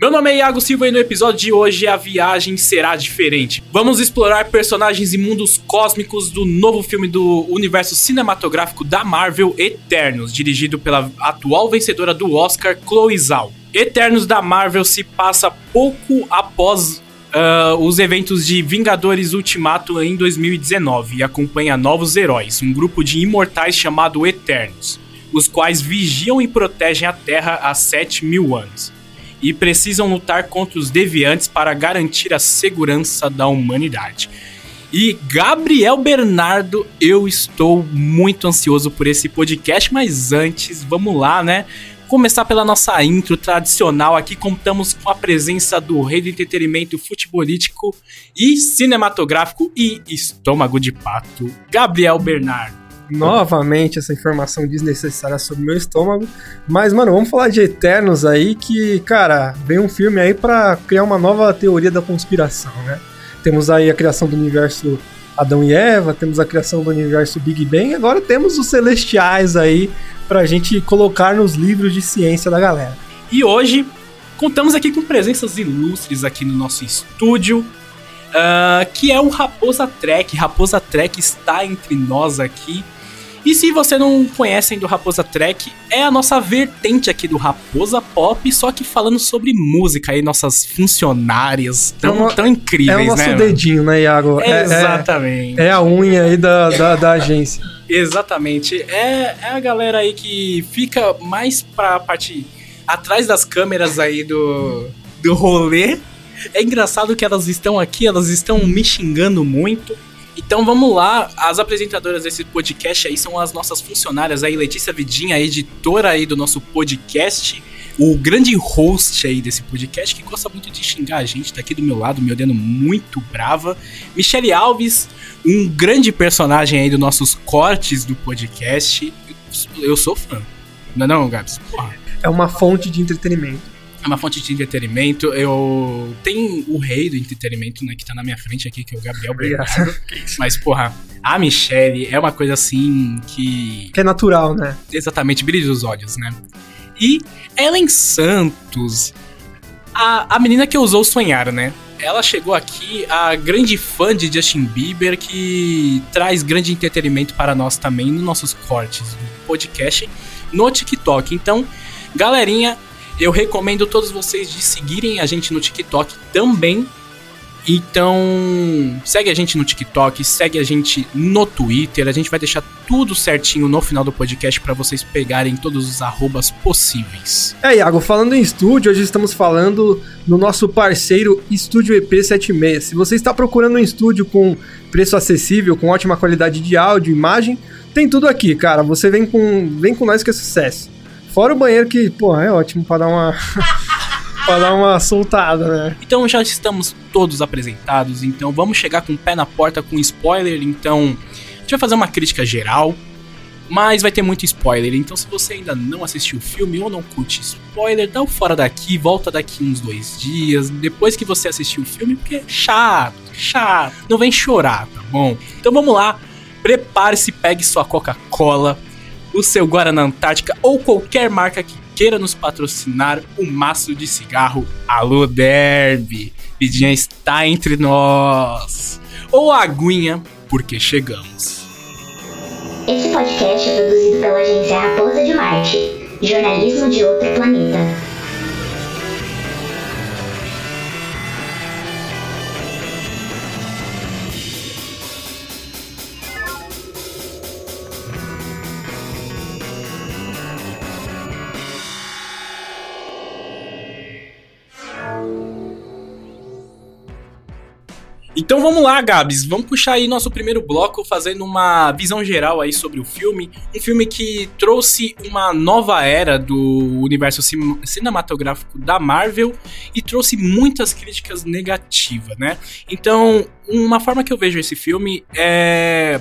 Meu nome é Iago Silva e no episódio de hoje a viagem será diferente. Vamos explorar personagens e mundos cósmicos do novo filme do universo cinematográfico da Marvel, Eternos, dirigido pela atual vencedora do Oscar, Chloe Zhao. Eternos da Marvel se passa pouco após Uh, os eventos de Vingadores Ultimato em 2019 e acompanha novos heróis, um grupo de imortais chamado Eternos, os quais vigiam e protegem a Terra há 7 mil anos e precisam lutar contra os deviantes para garantir a segurança da humanidade. E Gabriel Bernardo, eu estou muito ansioso por esse podcast, mas antes, vamos lá, né? Começar pela nossa intro tradicional. Aqui contamos com a presença do rei do entretenimento futebolístico e cinematográfico e estômago de pato, Gabriel Bernardo novamente essa informação desnecessária sobre meu estômago. Mas, mano, vamos falar de Eternos aí, que, cara, vem um filme aí para criar uma nova teoria da conspiração, né? Temos aí a criação do universo Adão e Eva, temos a criação do universo Big Bang, agora temos os celestiais aí pra gente colocar nos livros de ciência da galera. E hoje contamos aqui com presenças ilustres aqui no nosso estúdio. Uh, que é o Raposa Trek. Raposa Trek está entre nós aqui. E se você não conhecem do Raposa Trek, é a nossa vertente aqui do Raposa Pop, só que falando sobre música aí, nossas funcionárias tão, é tão incríveis, né? É o nosso né, dedinho, né, Iago? É, exatamente. É, a unha aí da, da, da agência. Exatamente. É, é a galera aí que fica mais pra parte atrás das câmeras aí do, do rolê. É engraçado que elas estão aqui, elas estão me xingando muito então vamos lá, as apresentadoras desse podcast aí são as nossas funcionárias aí, Letícia Vidinha, editora aí do nosso podcast, o grande host aí desse podcast, que gosta muito de xingar a gente, tá aqui do meu lado, me olhando muito brava. Michele Alves, um grande personagem aí dos nossos cortes do podcast. Eu sou fã. Não é não, Gabs? Porra. É uma fonte de entretenimento uma fonte de entretenimento. Eu tenho o rei do entretenimento, né, que tá na minha frente aqui, que é o Gabriel Bernardo. Mas, porra, a Michelle é uma coisa assim que. Que é natural, né? Exatamente, brilho dos olhos, né? E Ellen Santos, a, a menina que ousou sonhar, né? Ela chegou aqui, a grande fã de Justin Bieber, que traz grande entretenimento para nós também nos nossos cortes do podcast no TikTok. Então, galerinha, eu recomendo todos vocês de seguirem a gente no TikTok também. Então, segue a gente no TikTok, segue a gente no Twitter. A gente vai deixar tudo certinho no final do podcast para vocês pegarem todos os arrobas possíveis. É, Iago, falando em estúdio, hoje estamos falando no nosso parceiro Estúdio EP76. Se você está procurando um estúdio com preço acessível, com ótima qualidade de áudio, imagem, tem tudo aqui, cara. Você vem com, vem com nós que é sucesso. Fora o banheiro que, pô, é ótimo para dar uma. pra dar uma soltada, né? Então já estamos todos apresentados, então vamos chegar com o pé na porta com spoiler. Então, a gente vai fazer uma crítica geral, mas vai ter muito spoiler. Então, se você ainda não assistiu o filme ou não curte spoiler, dá o fora daqui, volta daqui uns dois dias, depois que você assistiu o filme, porque é chato, chato. Não vem chorar, tá bom? Então vamos lá, prepare-se, pegue sua Coca-Cola o seu Guaraná Antártica ou qualquer marca que queira nos patrocinar o um maço de cigarro Alô Derby. Vidinha está entre nós. Ou a aguinha, porque chegamos. Este podcast é produzido pela agência Raposa de Marte, jornalismo de outro planeta. Então vamos lá, Gabs, vamos puxar aí nosso primeiro bloco fazendo uma visão geral aí sobre o filme. Um filme que trouxe uma nova era do universo cinematográfico da Marvel e trouxe muitas críticas negativas, né? Então, uma forma que eu vejo esse filme é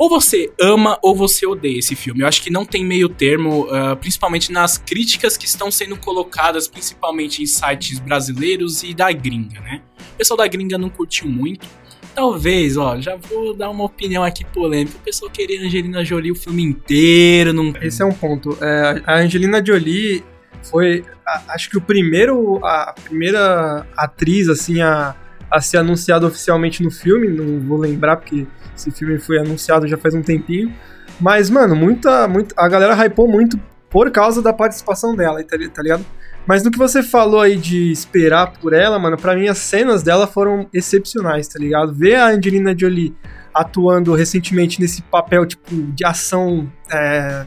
ou você ama ou você odeia esse filme. Eu acho que não tem meio termo, uh, principalmente nas críticas que estão sendo colocadas, principalmente em sites brasileiros e da gringa, né? O pessoal da gringa não curtiu muito. Talvez, ó, já vou dar uma opinião aqui polêmica. O pessoal queria Angelina Jolie o filme inteiro. Não... Esse é um ponto. É, a Angelina Jolie foi, a, acho que o primeiro, a primeira atriz, assim, a, a ser anunciada oficialmente no filme, não vou lembrar porque esse filme foi anunciado já faz um tempinho, mas, mano, muita, muita, a galera hypou muito por causa da participação dela, tá, tá ligado? Mas no que você falou aí de esperar por ela, mano, para mim as cenas dela foram excepcionais, tá ligado? Ver a Angelina Jolie atuando recentemente nesse papel, tipo, de ação é,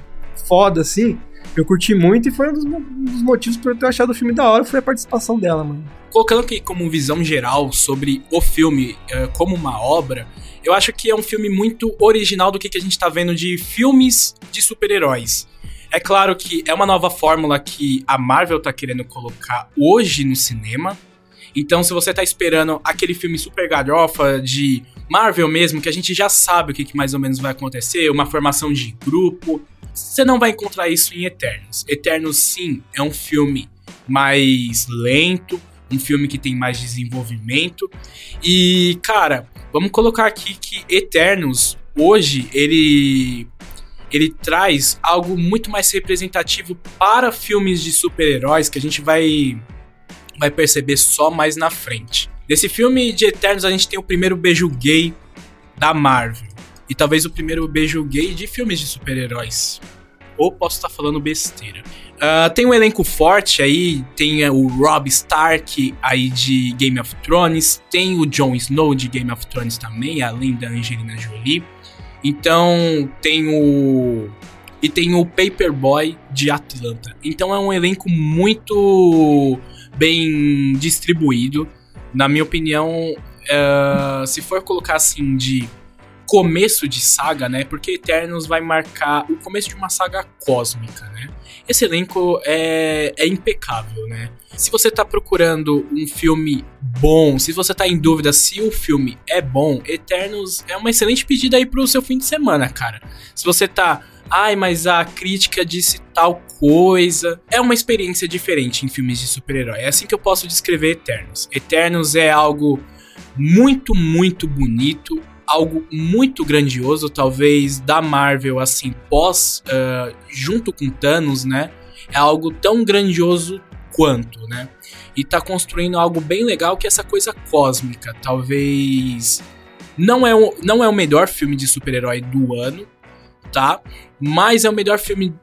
foda, assim, eu curti muito e foi um dos, um dos, motivos por eu ter achado o filme da hora, foi a participação dela, mano. Colocando aqui como visão geral sobre o filme uh, como uma obra, eu acho que é um filme muito original do que, que a gente tá vendo de filmes de super-heróis. É claro que é uma nova fórmula que a Marvel tá querendo colocar hoje no cinema. Então, se você tá esperando aquele filme super galhofa de Marvel mesmo, que a gente já sabe o que, que mais ou menos vai acontecer, uma formação de grupo, você não vai encontrar isso em Eternos. Eternos, sim, é um filme mais lento, um filme que tem mais desenvolvimento. E, cara, vamos colocar aqui que Eternos, hoje, ele ele traz algo muito mais representativo para filmes de super-heróis que a gente vai vai perceber só mais na frente. Nesse filme de Eternos a gente tem o primeiro beijo gay da Marvel e talvez o primeiro beijo gay de filmes de super-heróis. Ou posso estar falando besteira. Uh, tem um elenco forte aí, tem o Rob Stark aí de Game of Thrones, tem o Jon Snow de Game of Thrones também, além da Angelina Jolie. Então tem o. E tem o Paperboy de Atlanta. Então é um elenco muito bem distribuído. Na minha opinião, uh, se for colocar assim de começo de saga, né? Porque Eternos vai marcar o começo de uma saga cósmica, né? Esse elenco é, é impecável, né? Se você tá procurando um filme bom, se você tá em dúvida se o filme é bom, Eternos é uma excelente pedida aí pro seu fim de semana, cara. Se você tá ai, mas a crítica disse tal coisa. É uma experiência diferente em filmes de super-herói. É assim que eu posso descrever Eternos. Eternos é algo muito, muito bonito algo muito grandioso, talvez da Marvel, assim, pós, uh, junto com Thanos, né? É algo tão grandioso quanto, né? E tá construindo algo bem legal que é essa coisa cósmica. Talvez não é, o, não é o melhor filme de super-herói do ano, tá? Mas é o melhor filme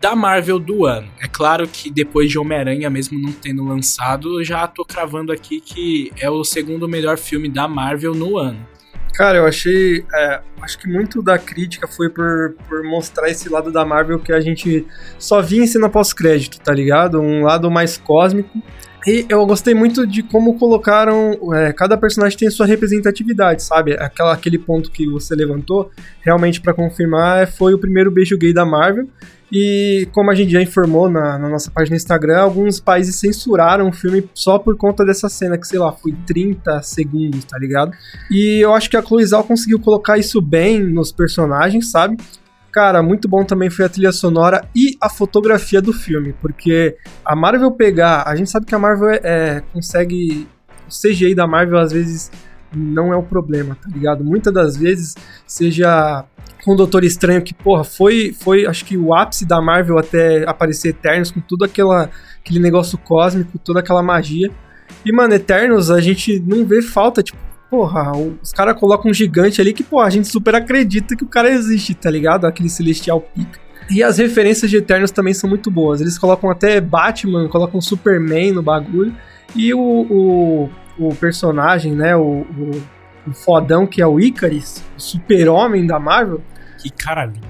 da Marvel do ano. É claro que depois de Homem-Aranha, mesmo não tendo lançado, já tô cravando aqui que é o segundo melhor filme da Marvel no ano. Cara, eu achei. É, acho que muito da crítica foi por, por mostrar esse lado da Marvel que a gente só via em cena pós-crédito, tá ligado? Um lado mais cósmico. E eu gostei muito de como colocaram. É, cada personagem tem sua representatividade, sabe? Aquela, aquele ponto que você levantou, realmente para confirmar, foi o primeiro beijo gay da Marvel. E como a gente já informou na, na, nossa página no Instagram, alguns países censuraram o filme só por conta dessa cena, que sei lá, foi 30 segundos, tá ligado? E eu acho que a Zhao conseguiu colocar isso bem nos personagens, sabe? Cara, muito bom também foi a trilha sonora e a fotografia do filme, porque a Marvel pegar, a gente sabe que a Marvel é, é consegue o CGI da Marvel às vezes não é o problema, tá ligado? Muitas das vezes, seja com o Doutor Estranho, que, porra, foi, foi acho que o ápice da Marvel até aparecer Eternos, com tudo aquela, aquele negócio cósmico, toda aquela magia. E, mano, Eternos, a gente não vê falta, tipo, porra, os caras colocam um gigante ali que, porra, a gente super acredita que o cara existe, tá ligado? Aquele Celestial Pica. E as referências de Eternos também são muito boas. Eles colocam até Batman, colocam Superman no bagulho. E o, o, o personagem, né, o, o o fodão que é o Icaris, o super-homem da Marvel. Que cara lindo.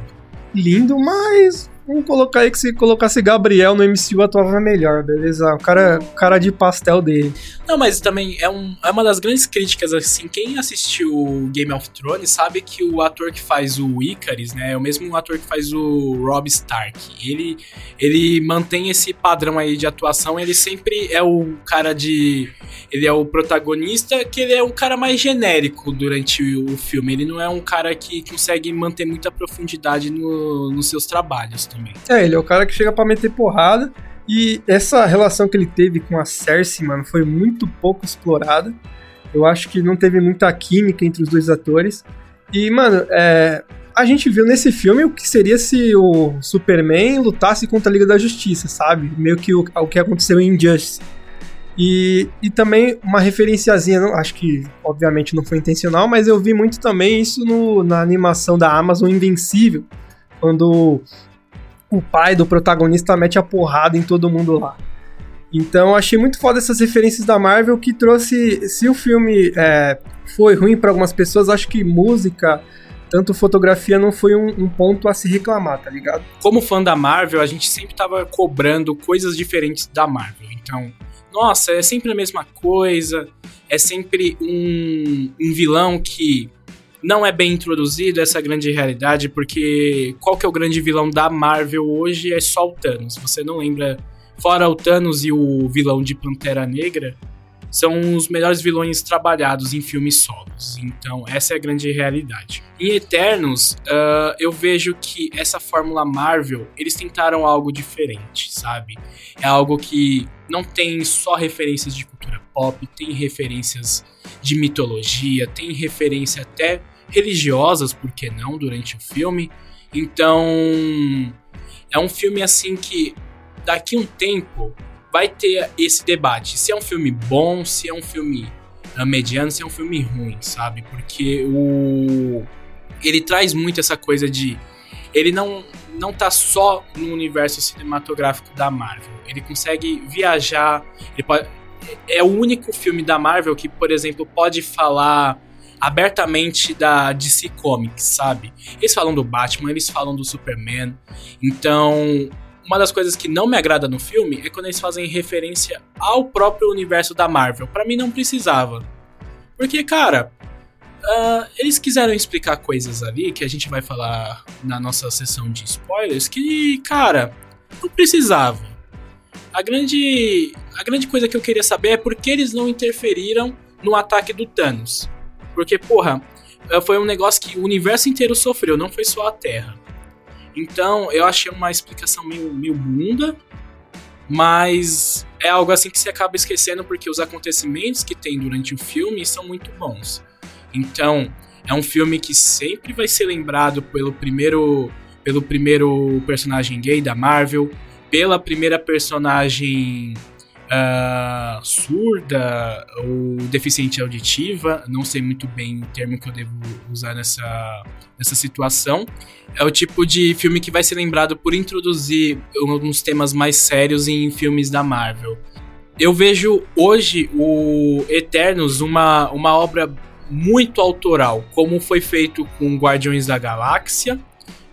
Lindo, mas Vamos colocar aí que se colocasse Gabriel no MCU atuava melhor, beleza? O cara, o cara de pastel dele. Não, mas também é, um, é uma das grandes críticas, assim, quem assistiu Game of Thrones sabe que o ator que faz o Icarus, né, é o mesmo ator que faz o Rob Stark. Ele, ele mantém esse padrão aí de atuação, ele sempre é o cara de... Ele é o protagonista, que ele é um cara mais genérico durante o filme. Ele não é um cara que consegue manter muita profundidade no, nos seus trabalhos também também. É, ele é o cara que chega para meter porrada. E essa relação que ele teve com a Cersei, mano, foi muito pouco explorada. Eu acho que não teve muita química entre os dois atores. E, mano, é, a gente viu nesse filme o que seria se o Superman lutasse contra a Liga da Justiça, sabe? Meio que o, o que aconteceu em Injustice. E, e também uma referenciazinha, não, acho que obviamente não foi intencional, mas eu vi muito também isso no, na animação da Amazon Invencível, quando o pai do protagonista mete a porrada em todo mundo lá. Então achei muito foda essas referências da Marvel que trouxe. Se o filme é, foi ruim para algumas pessoas, acho que música, tanto fotografia, não foi um, um, ponto a se reclamar, tá ligado? Como fã da Marvel, a gente sempre tava cobrando coisas diferentes da Marvel. Então, nossa, é sempre a mesma coisa, é sempre um, um vilão que não é bem introduzido essa grande realidade, porque qual que é o grande vilão da Marvel hoje é só o Thanos. Você não lembra, fora o Thanos e o vilão de Pantera Negra, são os melhores vilões trabalhados em filmes solos. Então, essa é a grande realidade. Em Eternos, uh, eu vejo que essa fórmula Marvel, eles tentaram algo diferente, sabe? É algo que não tem só referências de cultura pop, tem referências de mitologia, tem referência até religiosas, por que não, durante o filme. Então, é um filme assim que daqui um tempo vai ter esse debate. Se é um filme bom, se é um filme uh, mediano, se é um filme ruim, sabe? Porque o ele traz muito essa coisa de ele não não tá só no universo cinematográfico da Marvel. Ele consegue viajar, ele pode, é o único filme da Marvel que, por exemplo, pode falar abertamente da DC Comics, sabe? Eles falam do Batman, eles falam do Superman. Então, uma das coisas que não me agrada no filme é quando eles fazem referência ao próprio universo da Marvel. Para mim não precisava. Porque, cara, uh, eles quiseram explicar coisas ali que a gente vai falar na nossa sessão de spoilers que, cara, não precisava. A grande, a grande coisa que eu queria saber é por que eles não interferiram no ataque do Thanos. Porque, porra, foi um negócio que o universo inteiro sofreu, não foi só a Terra. Então, eu achei uma explicação meio, meio bunda, mas é algo assim que você acaba esquecendo porque os acontecimentos que tem durante o filme são muito bons. Então, é um filme que sempre vai ser lembrado pelo primeiro pelo primeiro personagem gay da Marvel, pela primeira personagem uh, surda ou deficiente auditiva, não sei muito bem o termo que eu devo usar nessa, nessa situação. É o tipo de filme que vai ser lembrado por introduzir alguns temas mais sérios em filmes da Marvel. Eu vejo hoje o Eternos uma, uma obra muito autoral, como foi feito com Guardiões da Galáxia,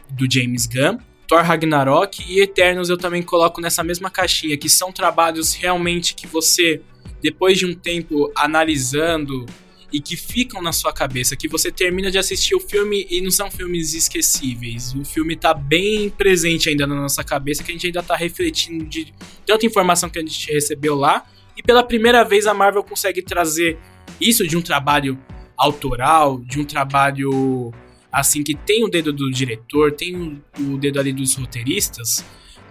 do James Gunn, Thor Ragnarok e Eternos eu também coloco nessa mesma caixinha, que são trabalhos realmente que você, depois de um tempo analisando e que ficam na sua cabeça, que você termina de assistir o filme e não são filmes esquecíveis. O filme tá bem presente ainda na nossa cabeça, que a gente ainda tá refletindo de tanta informação que a gente recebeu lá. E pela primeira vez a Marvel consegue trazer isso de um trabalho autoral, de um trabalho assim que tem o dedo do diretor, tem o dedo ali dos roteiristas,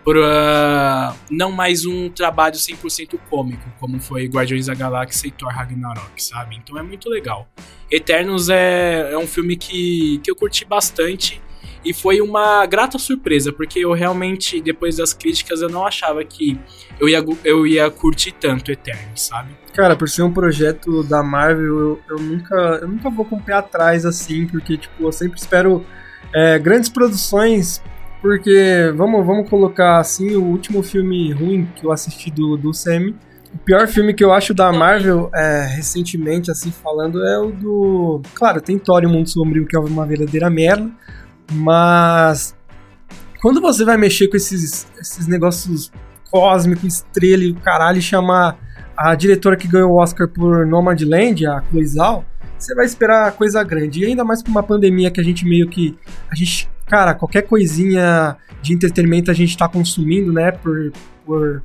por uh, não mais um trabalho 100% cômico, como foi Guardiões da Galáxia e Thor Ragnarok, sabe? Então é muito legal. Eternos é, é um filme que, que eu curti bastante e foi uma grata surpresa, porque eu realmente, depois das críticas, eu não achava que eu ia, eu ia curtir tanto Eternos, sabe? Cara, por ser um projeto da Marvel, eu, eu, nunca, eu nunca vou com o pé atrás assim, porque, tipo, eu sempre espero é, grandes produções, porque, vamos, vamos colocar assim, o último filme ruim que eu assisti do, do Semi, o pior filme que eu acho da Marvel, é, recentemente, assim, falando, é o do... Claro, tem Thor e o Mundo Sombrio, que é uma verdadeira merda, mas quando você vai mexer com esses, esses negócios cósmicos, estrela e o caralho, e chamar a diretora que ganhou o Oscar por Nomadland, a Chloe Zhao, você vai esperar coisa grande. E ainda mais com uma pandemia que a gente meio que. A gente. Cara, qualquer coisinha de entretenimento a gente tá consumindo, né? Por. por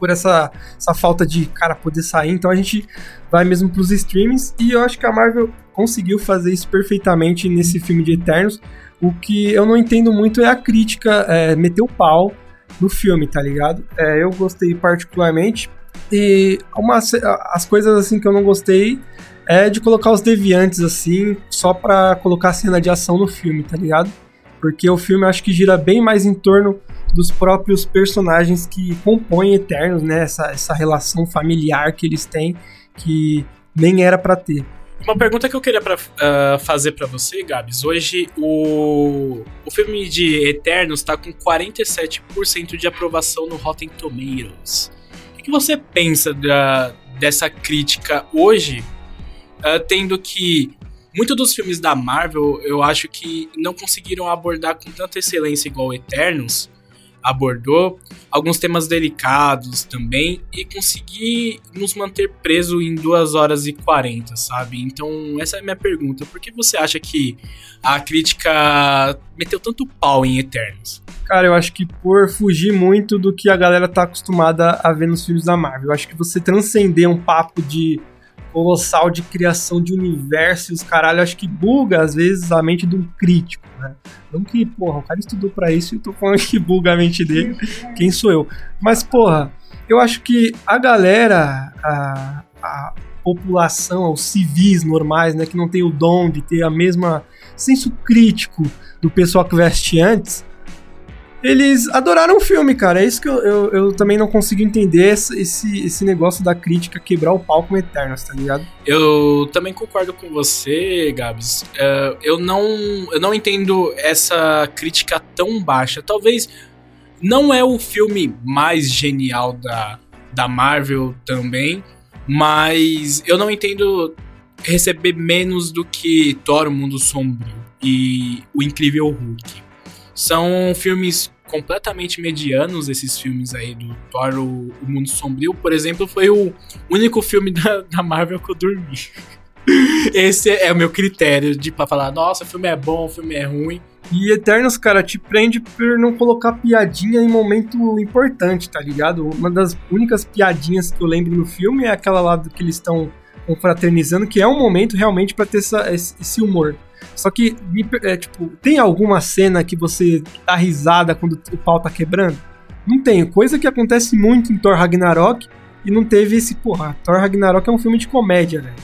por essa, essa falta de, cara, poder sair. Então a gente vai mesmo pros streamings. E eu acho que a Marvel conseguiu fazer isso perfeitamente nesse filme de Eternos. O que eu não entendo muito é a crítica, é, meter o pau no filme, tá ligado? É, eu gostei particularmente. E uma, as coisas assim que eu não gostei é de colocar os deviantes assim, só pra colocar cena de ação no filme, tá ligado? Porque o filme acho que gira bem mais em torno dos próprios personagens que compõem Eternos, né? Essa, essa relação familiar que eles têm, que nem era para ter. Uma pergunta que eu queria pra, uh, fazer para você, Gabs. Hoje o, o filme de Eternos tá com 47% de aprovação no Rotten Tomatoes. O que, você pensa da, dessa crítica hoje, uh, tendo que muitos dos filmes da Marvel eu acho que não conseguiram abordar com tanta excelência igual Eternos, abordou alguns temas delicados também e conseguir nos manter preso em 2 horas e 40, sabe? Então, essa é a minha pergunta. Por que você acha que a crítica meteu tanto pau em Eternos? Cara, eu acho que por fugir muito do que a galera tá acostumada a ver nos filmes da Marvel. Eu acho que você transcender um papo de colossal de criação de universo e os caralho, acho que buga às vezes a mente de um crítico, né? Não que, porra, o cara estudou para isso e eu tô falando que buga a mente dele, quem sou eu? Mas, porra, eu acho que a galera, a, a população, os civis normais, né, que não tem o dom de ter a mesma senso crítico do pessoal que veste antes, eles adoraram o filme, cara. É isso que eu, eu, eu também não consigo entender esse, esse negócio da crítica quebrar o pau com Eternos, tá ligado? Eu também concordo com você, Gabs. Uh, eu, não, eu não entendo essa crítica tão baixa. Talvez não é o filme mais genial da, da Marvel também, mas eu não entendo receber menos do que Thor, o Mundo Sombrio e O Incrível Hulk. São filmes completamente medianos, esses filmes aí do Thor, o, o Mundo Sombrio. Por exemplo, foi o único filme da, da Marvel que eu dormi. Esse é o meu critério de pra falar, nossa, o filme é bom, o filme é ruim. E Eternos, cara, te prende por não colocar piadinha em momento importante, tá ligado? Uma das únicas piadinhas que eu lembro no filme é aquela lá do que eles estão confraternizando, que é um momento realmente para ter essa, esse humor. Só que, é, tipo, tem alguma cena que você dá risada quando o pau tá quebrando? Não tem. Coisa que acontece muito em Thor Ragnarok e não teve esse, porra, Thor Ragnarok é um filme de comédia, velho.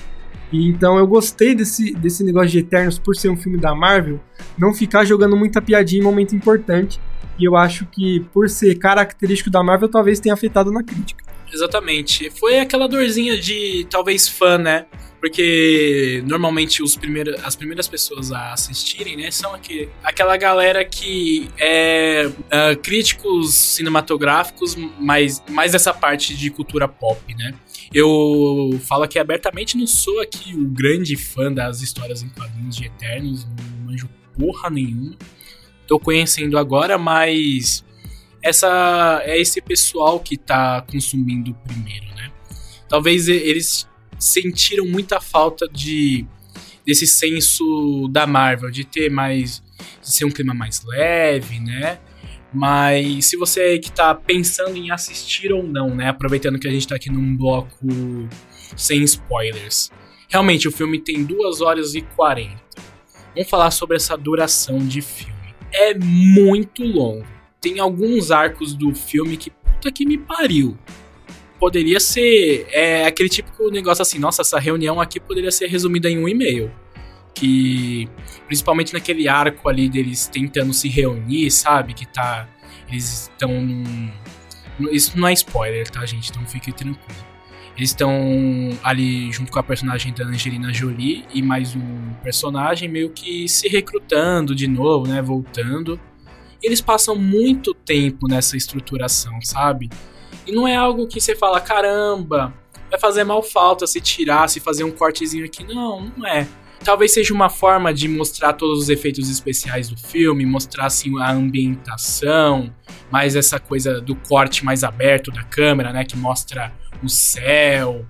E então eu gostei desse, desse negócio de Eternos por ser um filme da Marvel, não ficar jogando muita piadinha em momento importante. E eu acho que por ser característico da Marvel, talvez tenha afetado na crítica. Exatamente. Foi aquela dorzinha de talvez fã, né? Porque normalmente os primeiros, as primeiras pessoas a assistirem, né, são aqui, aquela galera que é uh, críticos cinematográficos, mas mais essa parte de cultura pop, né? Eu falo aqui abertamente, não sou aqui o grande fã das histórias em quadrinhos de Eternos, não manjo porra nenhuma. Tô conhecendo agora, mas essa é esse pessoal que tá consumindo primeiro, né? Talvez eles sentiram muita falta de desse senso da Marvel, de ter mais. de ser um clima mais leve, né? Mas se você aí que tá pensando em assistir ou não, né? Aproveitando que a gente tá aqui num bloco sem spoilers. Realmente, o filme tem 2 horas e 40. Vamos falar sobre essa duração de filme. É muito longo. Tem alguns arcos do filme que puta que me pariu poderia ser é, aquele típico negócio assim, nossa, essa reunião aqui poderia ser resumida em um e-mail. Que, principalmente naquele arco ali deles tentando se reunir, sabe? Que tá. Eles estão. Isso não é spoiler, tá, gente? Então fique tranquilo. Eles estão ali junto com a personagem da Angelina Jolie e mais um personagem meio que se recrutando de novo, né? Voltando. Eles passam muito tempo nessa estruturação, sabe? E não é algo que você fala, caramba, vai fazer mal falta se tirar, se fazer um cortezinho aqui. Não, não é. Talvez seja uma forma de mostrar todos os efeitos especiais do filme, mostrar assim a ambientação, mais essa coisa do corte mais aberto da câmera, né, que mostra o céu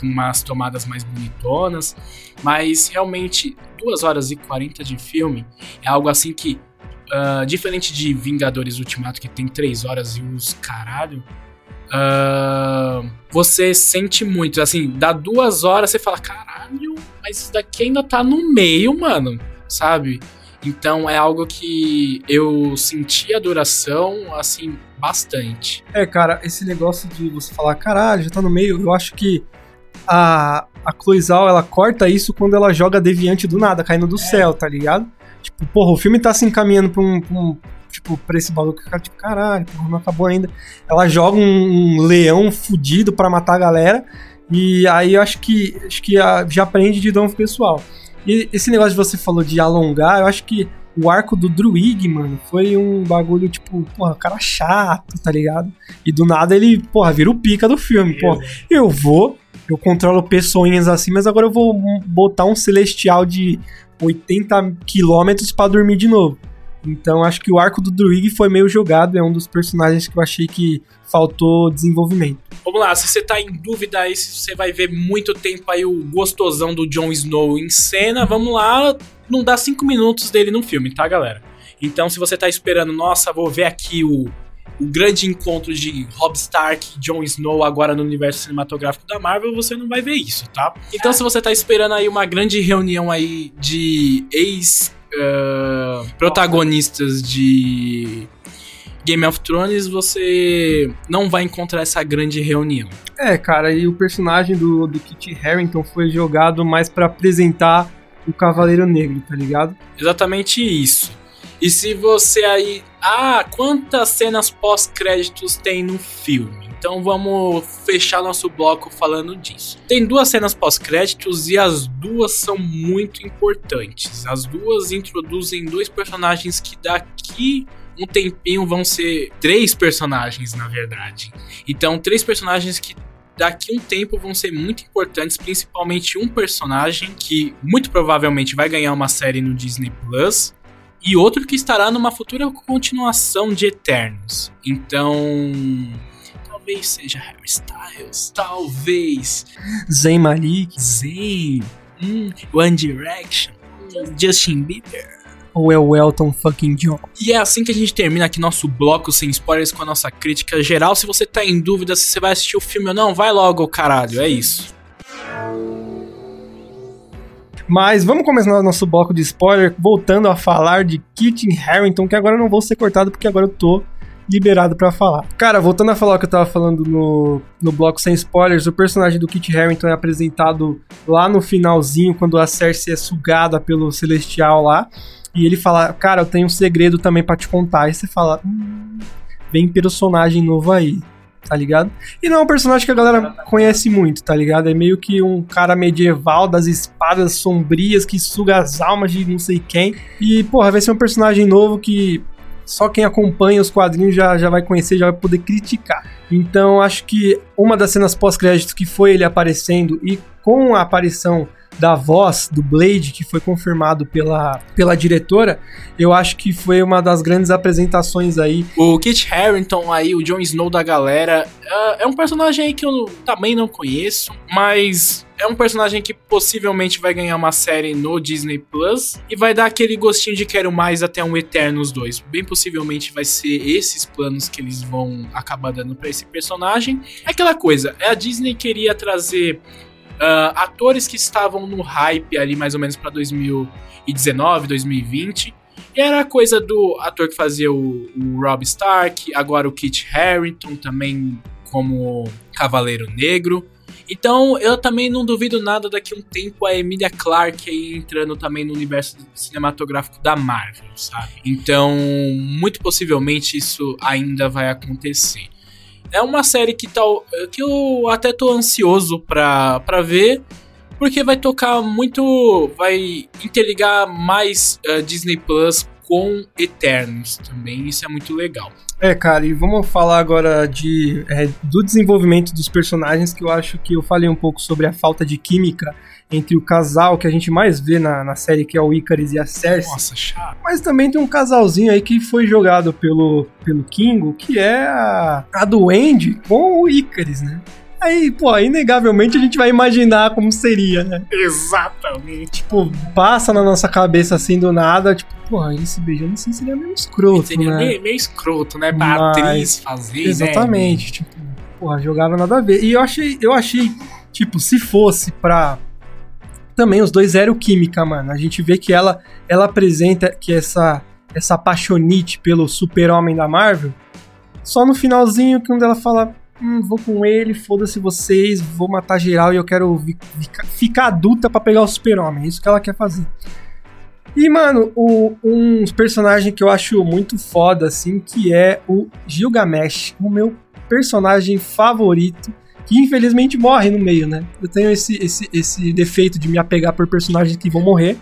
com umas tomadas mais bonitonas, mas realmente 2 horas e 40 de filme é algo assim que uh, diferente de Vingadores Ultimato que tem 3 horas e os caralho, Uh, você sente muito, assim, dá duas horas você fala, caralho, mas isso daqui ainda tá no meio, mano, sabe? Então é algo que eu senti a duração, assim, bastante. É, cara, esse negócio de você falar, caralho, já tá no meio, eu acho que a, a Chloe Zhao, ela corta isso quando ela joga Deviante do nada, caindo do é. céu, tá ligado? Tipo, porra, o filme tá se encaminhando pra um, pra um tipo, pra esse bagulho que o cara, tipo, caralho, porra, não acabou ainda. Ela joga um, um leão fudido pra matar a galera, e aí eu acho que, acho que a, já aprende de dom pessoal. E esse negócio de você falou de alongar, eu acho que o arco do Druig, mano, foi um bagulho, tipo, porra, cara chato, tá ligado? E do nada ele, porra, vira o pica do filme, porra. Eu vou, eu controlo pessoinhas assim, mas agora eu vou botar um celestial de 80 quilômetros para dormir de novo. Então acho que o arco do Druig foi meio jogado, é um dos personagens que eu achei que faltou desenvolvimento. Vamos lá, se você tá em dúvida aí se você vai ver muito tempo aí o gostosão do Jon Snow em cena, vamos lá, não dá cinco minutos dele no filme, tá, galera? Então se você tá esperando, nossa, vou ver aqui o o grande encontro de Rob Stark e Jon Snow agora no universo cinematográfico da Marvel, você não vai ver isso, tá? Então se você tá esperando aí uma grande reunião aí de ex uh, protagonistas de Game of Thrones, você não vai encontrar essa grande reunião. É, cara, e o personagem do, do Kit Harington foi jogado mais para apresentar o Cavaleiro Negro, tá ligado? Exatamente isso. E se você aí. Ah, quantas cenas pós-créditos tem no filme? Então vamos fechar nosso bloco falando disso. Tem duas cenas pós-créditos e as duas são muito importantes. As duas introduzem dois personagens que daqui um tempinho vão ser três personagens, na verdade. Então, três personagens que daqui um tempo vão ser muito importantes, principalmente um personagem que muito provavelmente vai ganhar uma série no Disney Plus e outro que estará numa futura continuação de Eternos. Então, talvez seja Harry Styles, talvez Zayn Malik, Zayn, hum, One Direction, Justin Bieber. Ou é o Elton fucking John? E é assim que a gente termina aqui nosso bloco sem spoilers com a nossa crítica geral. Se você tá em dúvida se você vai assistir o filme ou não, vai logo, caralho. É isso. Mas vamos começar nosso bloco de spoiler voltando a falar de Kit Harington, que agora eu não vou ser cortado porque agora eu tô liberado para falar. Cara, voltando a falar o que eu tava falando no, no bloco sem spoilers, o personagem do Kit Harington é apresentado lá no finalzinho, quando a Cersei é sugada pelo Celestial lá. E ele fala, cara, eu tenho um segredo também para te contar. E você fala, hum, vem personagem novo aí tá ligado? E não é um personagem que a galera conhece muito, tá ligado? É meio que um cara medieval das espadas sombrias que suga as almas de não sei quem. E, porra, vai ser um personagem novo que só quem acompanha os quadrinhos já, já vai conhecer, já vai poder criticar. Então, acho que uma das cenas pós-créditos que foi ele aparecendo e com a aparição da voz do Blade, que foi confirmado pela, pela diretora, eu acho que foi uma das grandes apresentações aí. O Kit Harington aí, o Jon Snow da galera, uh, é um personagem aí que eu também não conheço, mas é um personagem que possivelmente vai ganhar uma série no Disney Plus e vai dar aquele gostinho de quero mais até um Eternos 2. Bem possivelmente vai ser esses planos que eles vão acabar dando para esse personagem. É aquela coisa, a Disney queria trazer uh, atores que estavam no hype ali mais ou menos para 2019, 2020. E era a coisa do ator que fazia o, o Rob Stark, agora o Kit Harington também como Cavaleiro Negro. Então eu também não duvido nada daqui a um tempo a Emilia Clarke aí entrando também no universo cinematográfico da Marvel, sabe? Então, muito possivelmente isso ainda vai acontecer. É uma série que, tal, que eu até tô ansioso pra, pra ver, porque vai tocar muito. Vai interligar mais uh, Disney Plus com Eternos também, isso é muito legal. É, cara, e vamos falar agora de, é, do desenvolvimento dos personagens, que eu acho que eu falei um pouco sobre a falta de química entre o casal que a gente mais vê na, na série, que é o Icarus e a Cersei. Nossa, chato. Mas também tem um casalzinho aí que foi jogado pelo, pelo Kingo, que é a, a do Andy com o Icarus, né? Aí, pô, inegavelmente a gente vai imaginar como seria, né? Exatamente. Tipo, passa na nossa cabeça assim do nada, tipo, pô, esse beijando assim seria meio escroto, seria né? Meio, meio escroto, né? Pra Mas, atriz fazer, né? Exatamente. Né? Tipo, porra, jogaram nada a ver. E eu achei, eu achei, tipo, se fosse pra também os dois eram química, mano. A gente vê que ela, ela apresenta que essa, essa apaixonite pelo super-homem da Marvel, só no finalzinho, quando ela fala, hum, vou com ele, foda-se vocês, vou matar geral e eu quero ficar adulta para pegar o super-homem. Isso que ela quer fazer. E, mano, o, um personagem que eu acho muito foda, assim, que é o Gilgamesh, o meu personagem favorito, que infelizmente morre no meio, né? Eu tenho esse, esse, esse defeito de me apegar por personagens que vão morrer.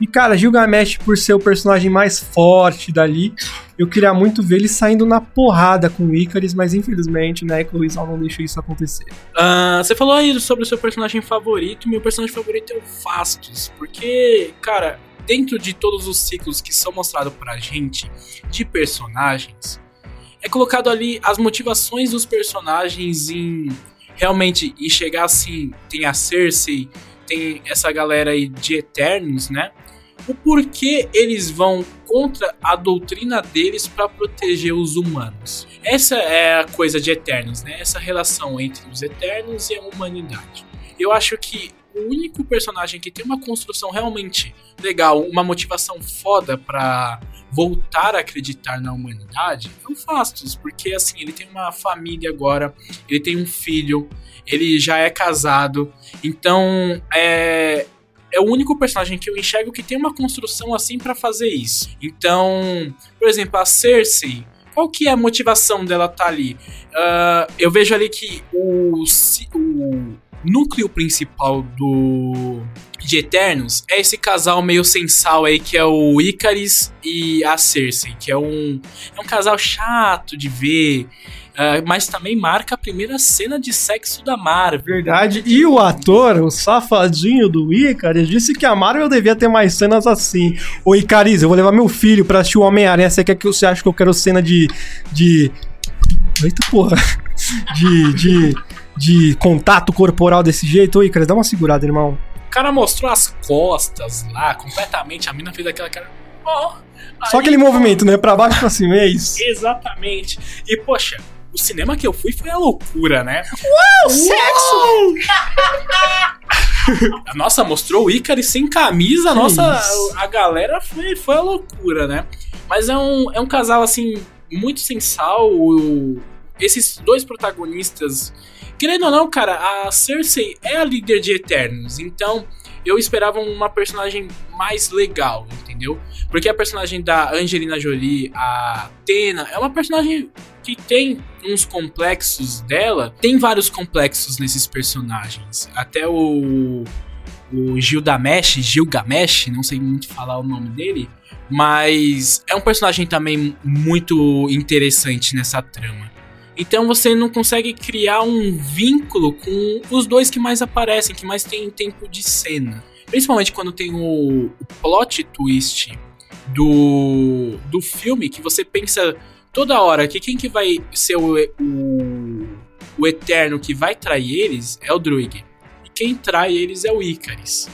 E, cara, Gilgamesh, por ser o personagem mais forte dali, eu queria muito ver ele saindo na porrada com o Icarus, mas infelizmente, né, que o Luizal não deixou isso acontecer. Uh, você falou aí sobre o seu personagem favorito, meu personagem favorito é o Fastos, porque, cara, dentro de todos os ciclos que são mostrados pra gente de personagens, é colocado ali as motivações dos personagens em realmente enxergar assim, tem a Cersei, tem essa galera aí de Eternos, né? O porquê eles vão contra a doutrina deles para proteger os humanos. Essa é a coisa de Eternos, né? Essa relação entre os Eternos e a humanidade. Eu acho que o único personagem que tem uma construção realmente legal, uma motivação foda para voltar a acreditar na humanidade é o Fastos, porque assim, ele tem uma família agora, ele tem um filho, ele já é casado, então é é o único personagem que eu enxergo que tem uma construção assim para fazer isso. Então, por exemplo, a Cersei, qual que é a motivação dela estar tá ali? Uh, eu vejo ali que o, o núcleo principal do de Eternos é esse casal meio sensal aí que é o Icaris e a Cersei, que é um é um casal chato de ver. Uh, mas também marca a primeira cena de sexo da Marvel. Verdade. E o ator, o safadinho do Icaris, disse que a Marvel devia ter mais cenas assim. Ô Icaris, eu vou levar meu filho pra assistir o Homem-Aranha. Você, quer que, você acha que eu quero cena de. de. Eita porra. De. de de contato corporal desse jeito. Cara, dá uma segurada, irmão. O cara mostrou as costas lá, completamente. A mina fez aquela cara. Oh, Só aquele movimento, né? Pra baixo e pra cima, é isso. Exatamente. E, poxa, o cinema que eu fui foi a loucura, né? Uau, sexo! nossa, mostrou o Icari sem camisa, nossa, a galera foi, foi a loucura, né? Mas é um, é um casal, assim, muito sensal. Esses dois protagonistas Querendo ou não, cara, a Cersei é a líder de Eternos, então eu esperava uma personagem mais legal, entendeu? Porque a personagem da Angelina Jolie, a Tena, é uma personagem que tem uns complexos dela. Tem vários complexos nesses personagens. Até o, o Gilgamesh, Gilgamesh, não sei muito falar o nome dele, mas é um personagem também muito interessante nessa trama. Então você não consegue criar um vínculo com os dois que mais aparecem, que mais tem tempo de cena. Principalmente quando tem o, o plot twist do, do filme, que você pensa toda hora que quem que vai ser o, o, o Eterno que vai trair eles é o Druig. E quem trai eles é o Icaris.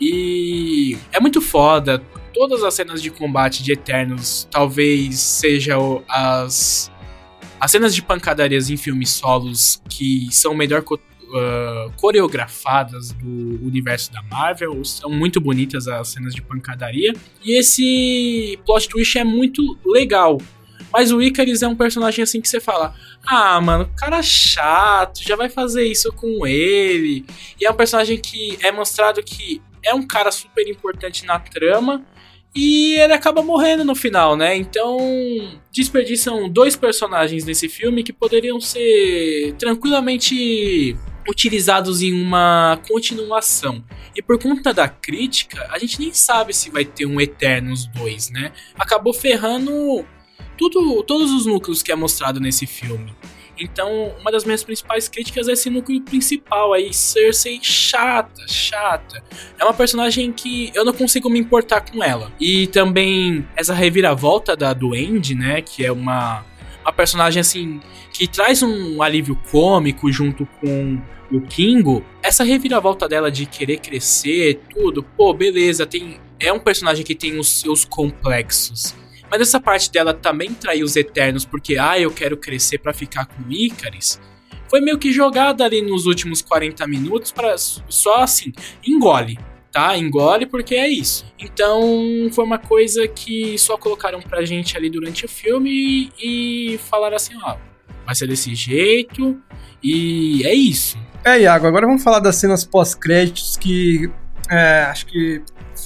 E é muito foda. Todas as cenas de combate de Eternos talvez sejam as as cenas de pancadarias em filmes solos que são melhor uh, coreografadas do universo da Marvel são muito bonitas as cenas de pancadaria. E esse plot twist é muito legal. Mas o Icarus é um personagem assim que você fala: Ah, mano, cara chato, já vai fazer isso com ele. E é um personagem que é mostrado que é um cara super importante na trama, e ele acaba morrendo no final, né? Então, desperdiçam dois personagens nesse filme que poderiam ser tranquilamente utilizados em uma continuação. E por conta da crítica, a gente nem sabe se vai ter um Eternos 2, né? Acabou ferrando tudo, todos os núcleos que é mostrado nesse filme. Então, uma das minhas principais críticas é esse núcleo principal aí, Cersei chata, chata. É uma personagem que eu não consigo me importar com ela. E também essa reviravolta da Duende, né, que é uma uma personagem assim que traz um alívio cômico junto com o Kingo. Essa reviravolta dela de querer crescer, tudo, pô, beleza, tem é um personagem que tem os seus complexos. Mas essa parte dela também trair os Eternos porque, ah, eu quero crescer para ficar com Icaris, foi meio que jogada ali nos últimos 40 minutos para só assim, engole, tá? Engole porque é isso. Então foi uma coisa que só colocaram pra gente ali durante o filme e, e falaram assim, ó, vai ser desse jeito. E é isso. É, Iago, agora vamos falar das cenas pós-créditos que é, acho que,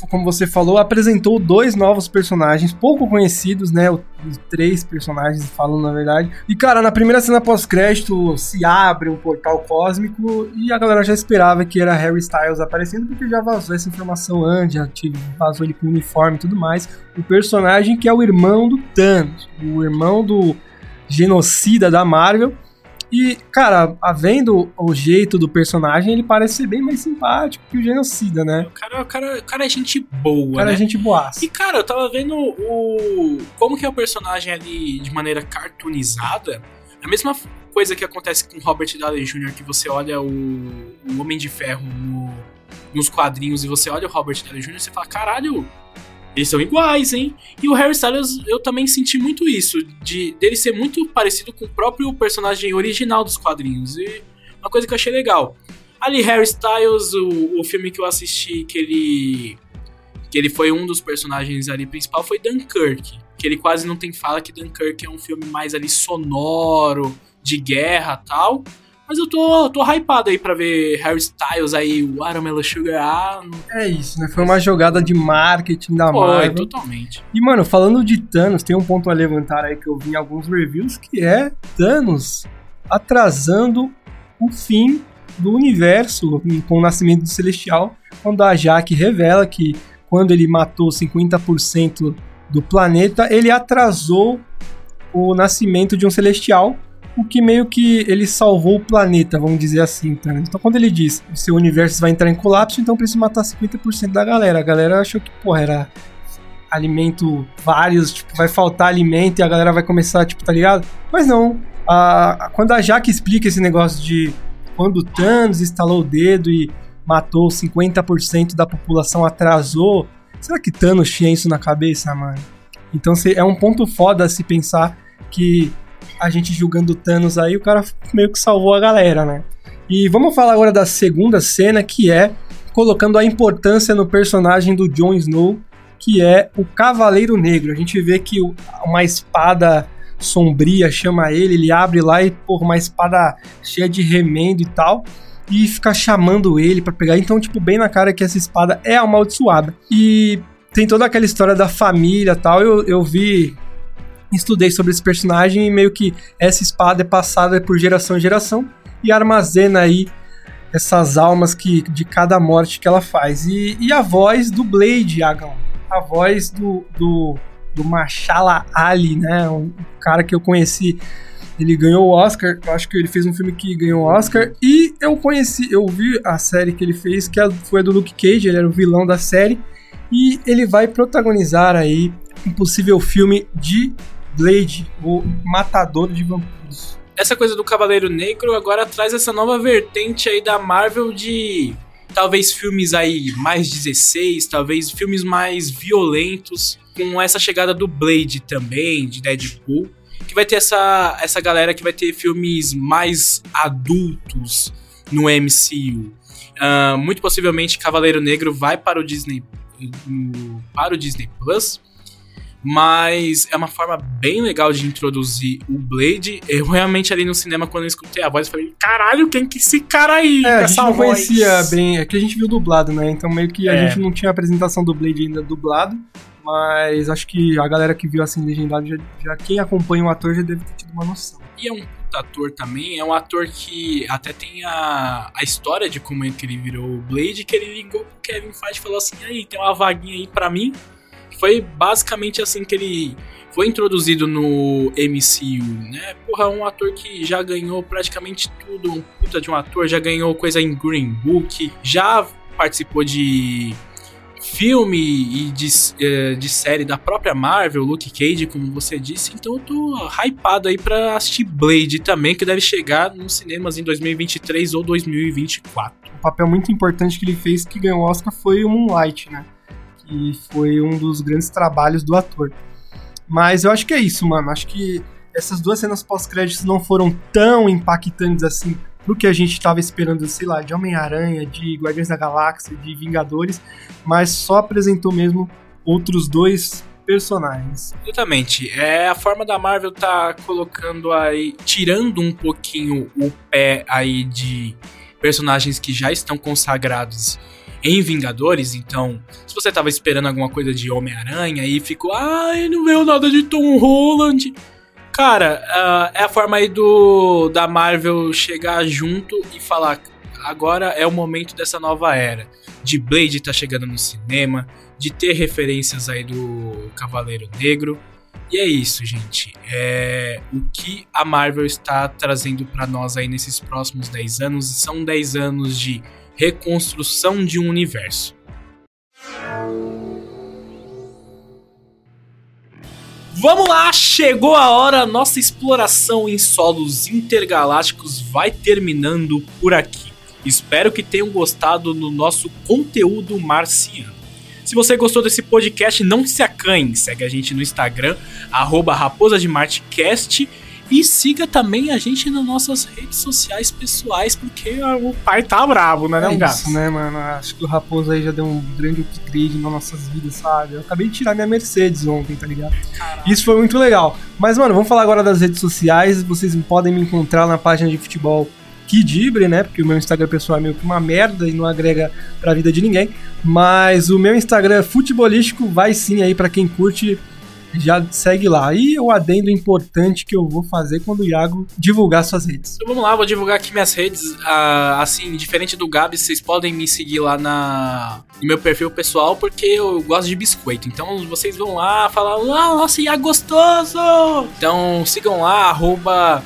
como você falou, apresentou dois novos personagens pouco conhecidos, né? Os três personagens falam na verdade. E cara, na primeira cena pós-crédito se abre um portal cósmico e a galera já esperava que era Harry Styles aparecendo porque já vazou essa informação antes, já vazou ele com uniforme e tudo mais. O personagem que é o irmão do Thanos, o irmão do genocida da Marvel e, cara, havendo o jeito do personagem, ele parece ser bem mais simpático que o genocida, né? O cara, o cara, o cara é gente boa, o cara é né? é gente boaça. E, cara, eu tava vendo o. Como que é o personagem ali de maneira cartoonizada. A mesma coisa que acontece com Robert Downey Jr., que você olha o, o Homem de Ferro no, nos quadrinhos e você olha o Robert Downey Jr. e você fala, caralho, eles são iguais, hein? E o Harry Styles, eu também senti muito isso, de dele ser muito parecido com o próprio personagem original dos quadrinhos. E uma coisa que eu achei legal. Ali, Harry Styles, o, o filme que eu assisti, que ele. que ele foi um dos personagens ali principal, foi Dunkirk. Que ele quase não tem fala que Dunkirk é um filme mais ali sonoro, de guerra tal. Mas eu tô, tô hypado aí pra ver Harry Styles aí, o Watermelon Sugar. Ah, é isso, né? Foi uma jogada de marketing da Foi, Marvel. totalmente. E, mano, falando de Thanos, tem um ponto a levantar aí que eu vi em alguns reviews, que é Thanos atrasando o fim do universo com o nascimento do Celestial, quando a Jaque revela que quando ele matou 50% do planeta, ele atrasou o nascimento de um Celestial o que meio que ele salvou o planeta, vamos dizer assim, tá? Então quando ele diz o seu universo vai entrar em colapso, então precisa matar 50% da galera. A galera achou que, porra, era alimento vários, tipo, vai faltar alimento e a galera vai começar, tipo, tá ligado? Mas não. A, quando a Jaque explica esse negócio de quando o Thanos instalou o dedo e matou 50% da população, atrasou. Será que Thanos tinha isso na cabeça, mano? Então é um ponto foda se pensar que a gente julgando Thanos aí, o cara meio que salvou a galera, né? E vamos falar agora da segunda cena, que é colocando a importância no personagem do Jon Snow, que é o Cavaleiro Negro. A gente vê que uma espada sombria chama ele, ele abre lá e, porra, uma espada cheia de remendo e tal, e fica chamando ele para pegar. Então, tipo, bem na cara que essa espada é amaldiçoada. E tem toda aquela história da família tal. Eu, eu vi estudei sobre esse personagem e meio que essa espada é passada por geração em geração e armazena aí essas almas que de cada morte que ela faz. E, e a voz do Blade, Agão. A voz do, do, do Machala Ali, né? Um cara que eu conheci. Ele ganhou o Oscar, eu acho que ele fez um filme que ganhou o Oscar. E eu conheci, eu vi a série que ele fez, que é, foi a do Luke Cage, ele era o vilão da série. E ele vai protagonizar aí um possível filme de Blade, o matador de vampiros. Essa coisa do Cavaleiro Negro agora traz essa nova vertente aí da Marvel de talvez filmes aí mais 16, talvez filmes mais violentos, com essa chegada do Blade também, de Deadpool, que vai ter essa, essa galera que vai ter filmes mais adultos no MCU. Uh, ah, muito possivelmente Cavaleiro Negro vai para o Disney para o Disney Plus mas é uma forma bem legal de introduzir o Blade. Eu realmente ali no cinema, quando eu escutei a voz, falei, caralho, quem que é esse cara aí? É, a gente não voz? conhecia bem, é que a gente viu dublado, né? Então meio que a é. gente não tinha a apresentação do Blade ainda dublado. Mas acho que a galera que viu assim legendado, já, já quem acompanha o ator já deve ter tido uma noção. E é um ator também, é um ator que até tem a, a história de como é que ele virou o Blade, que ele ligou pro Kevin Feige e falou assim, aí, tem uma vaguinha aí para mim, foi basicamente assim que ele foi introduzido no MCU, né? Porra, um ator que já ganhou praticamente tudo, um puta de um ator, já ganhou coisa em Green Book, já participou de filme e de, eh, de série da própria Marvel, Luke Cage, como você disse, então eu tô hypado aí pra assistir Blade também, que deve chegar nos cinemas em 2023 ou 2024. Um papel muito importante que ele fez que ganhou o Oscar foi o Moonlight, né? Que foi um dos grandes trabalhos do ator. Mas eu acho que é isso, mano. Acho que essas duas cenas pós-créditos não foram tão impactantes assim pro que a gente estava esperando, sei lá, de Homem-Aranha, de Guardiões da Galáxia, de Vingadores, mas só apresentou mesmo outros dois personagens. Exatamente. É a forma da Marvel tá colocando aí, tirando um pouquinho o pé aí de personagens que já estão consagrados em Vingadores, então, se você tava esperando alguma coisa de Homem-Aranha e ficou, ai, não veio nada de Tom Holland. Cara, uh, é a forma aí do da Marvel chegar junto e falar, agora é o momento dessa nova era. De Blade tá chegando no cinema, de ter referências aí do Cavaleiro Negro. E é isso, gente. É o que a Marvel está trazendo para nós aí nesses próximos 10 anos. São 10 anos de reconstrução de um universo. Vamos lá, chegou a hora, nossa exploração em solos intergalácticos vai terminando por aqui. Espero que tenham gostado do nosso conteúdo marciano. Se você gostou desse podcast, não se acanhe, segue a gente no Instagram, arroba e siga também a gente nas nossas redes sociais pessoais, porque o pai tá bravo, né, é isso, né, mano? Acho que o Raposo aí já deu um grande upgrade nas nossas vidas, sabe? Eu acabei de tirar minha Mercedes ontem, tá ligado? Caramba. Isso foi muito legal. Mas, mano, vamos falar agora das redes sociais. Vocês podem me encontrar na página de futebol Kidibre, né? Porque o meu Instagram pessoal é meio que uma merda e não agrega pra vida de ninguém. Mas o meu Instagram futebolístico vai sim aí para quem curte já segue lá. E o adendo importante que eu vou fazer quando o Iago divulgar suas redes. Então vamos lá, vou divulgar aqui minhas redes. Uh, assim, diferente do Gabi, vocês podem me seguir lá na, no meu perfil pessoal, porque eu gosto de biscoito. Então vocês vão lá falar, ah, nossa, Iago gostoso! Então sigam lá, arroba.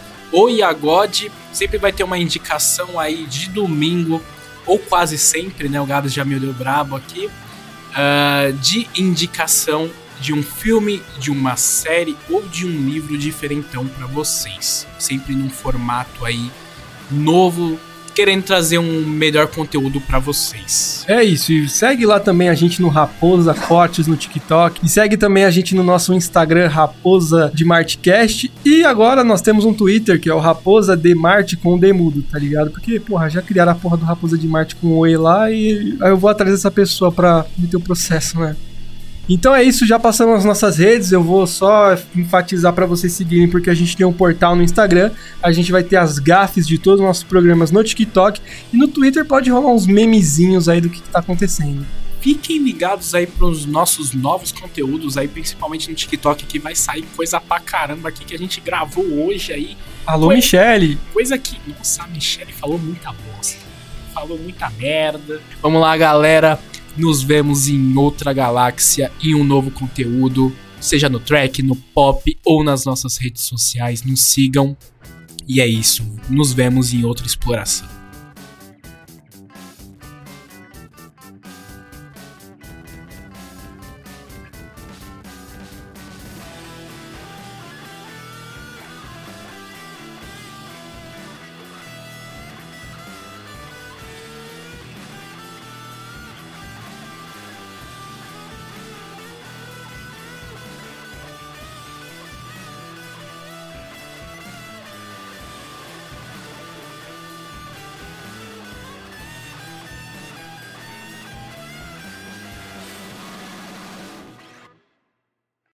Sempre vai ter uma indicação aí de domingo, ou quase sempre, né? O Gabs já me deu brabo aqui. Uh, de indicação de um filme, de uma série ou de um livro diferentão para vocês. Sempre num formato aí novo, querendo trazer um melhor conteúdo para vocês. É isso, e segue lá também a gente no Raposa Cortes no TikTok e segue também a gente no nosso Instagram Raposa de Martcast e agora nós temos um Twitter que é o Raposa de Marte com Demudo, tá ligado? Porque, porra, já criaram a porra do Raposa de Marte com Oi lá e aí eu vou atrás dessa pessoa pra meter o processo, né? Então é isso, já passamos as nossas redes. Eu vou só enfatizar para vocês seguirem, porque a gente tem um portal no Instagram. A gente vai ter as gafes de todos os nossos programas no TikTok. E no Twitter pode rolar uns memezinhos aí do que, que tá acontecendo. Fiquem ligados aí pros nossos novos conteúdos aí, principalmente no TikTok, que vai sair coisa pra caramba aqui que a gente gravou hoje aí. Alô, coisa, Michele! Coisa que. Nossa, a Michele falou muita bosta. Falou muita merda. Vamos lá, galera. Nos vemos em outra galáxia, em um novo conteúdo, seja no track, no pop ou nas nossas redes sociais. Nos sigam. E é isso. Nos vemos em outra exploração.